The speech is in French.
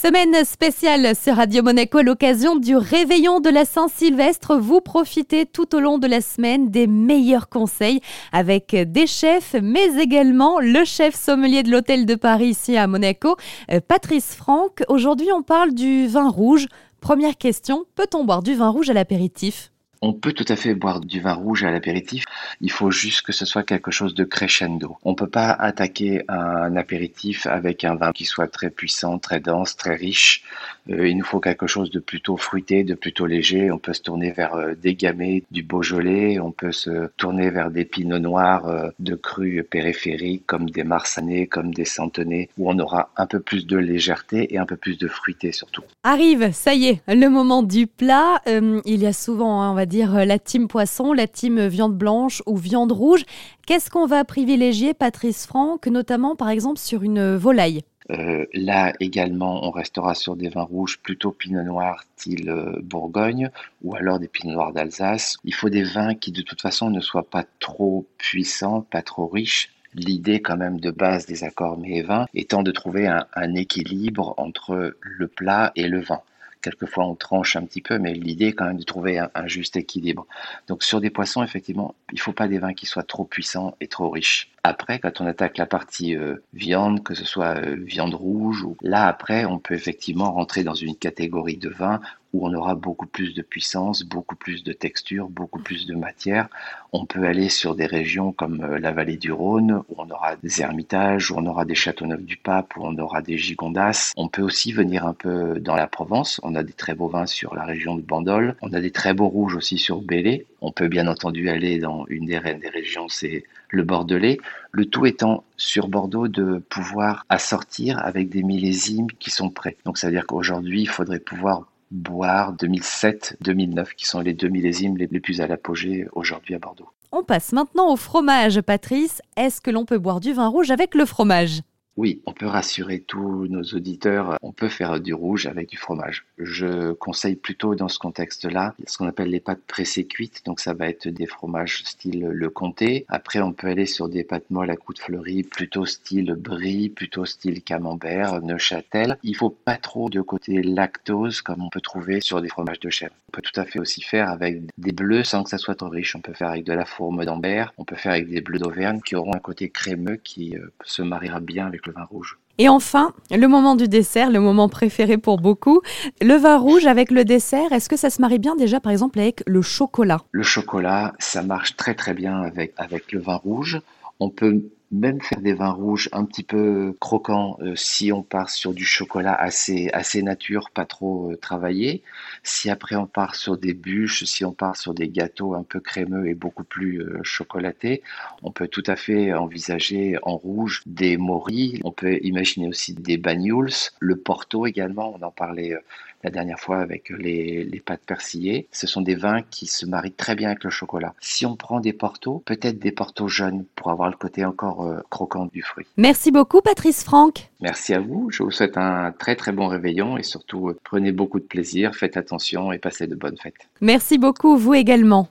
Semaine spéciale sur Radio Monaco à l'occasion du réveillon de la Saint-Sylvestre. Vous profitez tout au long de la semaine des meilleurs conseils avec des chefs, mais également le chef sommelier de l'hôtel de Paris ici à Monaco, euh, Patrice Franck. Aujourd'hui, on parle du vin rouge. Première question, peut-on boire du vin rouge à l'apéritif? On peut tout à fait boire du vin rouge à l'apéritif. Il faut juste que ce soit quelque chose de crescendo. On peut pas attaquer un apéritif avec un vin qui soit très puissant, très dense, très riche. Euh, il nous faut quelque chose de plutôt fruité, de plutôt léger. On peut se tourner vers euh, des gamay, du Beaujolais. On peut se tourner vers des pinots noirs euh, de crus périphériques comme des marsanais, comme des centenais, où on aura un peu plus de légèreté et un peu plus de fruité surtout. Arrive, ça y est, le moment du plat. il y a souvent, hein, on va dire euh, la team poisson, la team viande blanche ou viande rouge. Qu'est-ce qu'on va privilégier, Patrice Franck, notamment par exemple sur une volaille? Euh, là également, on restera sur des vins rouges plutôt pinot noir style euh, Bourgogne ou alors des pinot noirs d'Alsace. Il faut des vins qui de toute façon ne soient pas trop puissants, pas trop riches. L'idée quand même de base des accords mets et vins étant de trouver un équilibre entre le plat et le vin. Quelquefois, on tranche un petit peu, mais l'idée est quand même de trouver un, juste équilibre. Donc, sur des poissons, effectivement, il ne faut pas des vins qui soient trop puissants et trop riches. Après, quand on attaque la partie euh, viande, que ce soit euh, viande rouge, ou là après, on peut effectivement rentrer dans une catégorie de vins où on aura beaucoup plus de puissance, beaucoup plus de texture, beaucoup plus de matière. On peut aller sur des régions comme euh, la vallée du Rhône, où on aura des ermitages, où on aura des châteauneufs du Pape, où on aura des gigondas. On peut aussi venir un peu dans la Provence. On a des très beaux vins sur la région de Bandol. On a des très beaux rouges aussi sur Bélé. On peut bien entendu aller dans une des, des régions, c'est le Bordelais. Le tout étant sur Bordeaux de pouvoir assortir avec des millésimes qui sont prêts. Donc ça veut dire qu'aujourd'hui, il faudrait pouvoir boire 2007-2009, qui sont les deux millésimes les plus à l'apogée aujourd'hui à Bordeaux. On passe maintenant au fromage, Patrice. Est-ce que l'on peut boire du vin rouge avec le fromage? Oui, on peut rassurer tous nos auditeurs, on peut faire du rouge avec du fromage. Je conseille plutôt dans ce contexte-là ce qu'on appelle les pâtes pressées cuites, donc ça va être des fromages style le comté. Après, on peut aller sur des pâtes molles à coups de fleurie, plutôt style brie, plutôt style camembert, neuchâtel. Il faut pas trop de côté lactose comme on peut trouver sur des fromages de chèvre. On peut tout à fait aussi faire avec des bleus sans que ça soit trop riche. On peut faire avec de la fourme d'Ambert, on peut faire avec des bleus d'Auvergne qui auront un côté crémeux qui euh, se mariera bien avec le vin rouge. Et enfin, le moment du dessert, le moment préféré pour beaucoup, le vin rouge avec le dessert, est-ce que ça se marie bien déjà par exemple avec le chocolat? Le chocolat, ça marche très très bien avec, avec le vin rouge. On peut même faire des vins rouges un petit peu croquants euh, si on part sur du chocolat assez, assez nature, pas trop euh, travaillé. Si après on part sur des bûches, si on part sur des gâteaux un peu crémeux et beaucoup plus euh, chocolatés, on peut tout à fait envisager en rouge des moris. On peut imaginer aussi des banyuls, le porto également, on en parlait la dernière fois avec les, les pâtes persillées. Ce sont des vins qui se marient très bien avec le chocolat. Si on prend des portos, peut-être des portos jeunes pour avoir le côté encore euh, croquant du fruit. Merci beaucoup Patrice Franck. Merci à vous. Je vous souhaite un très très bon réveillon et surtout euh, prenez beaucoup de plaisir, faites attention et passez de bonnes fêtes. Merci beaucoup, vous également.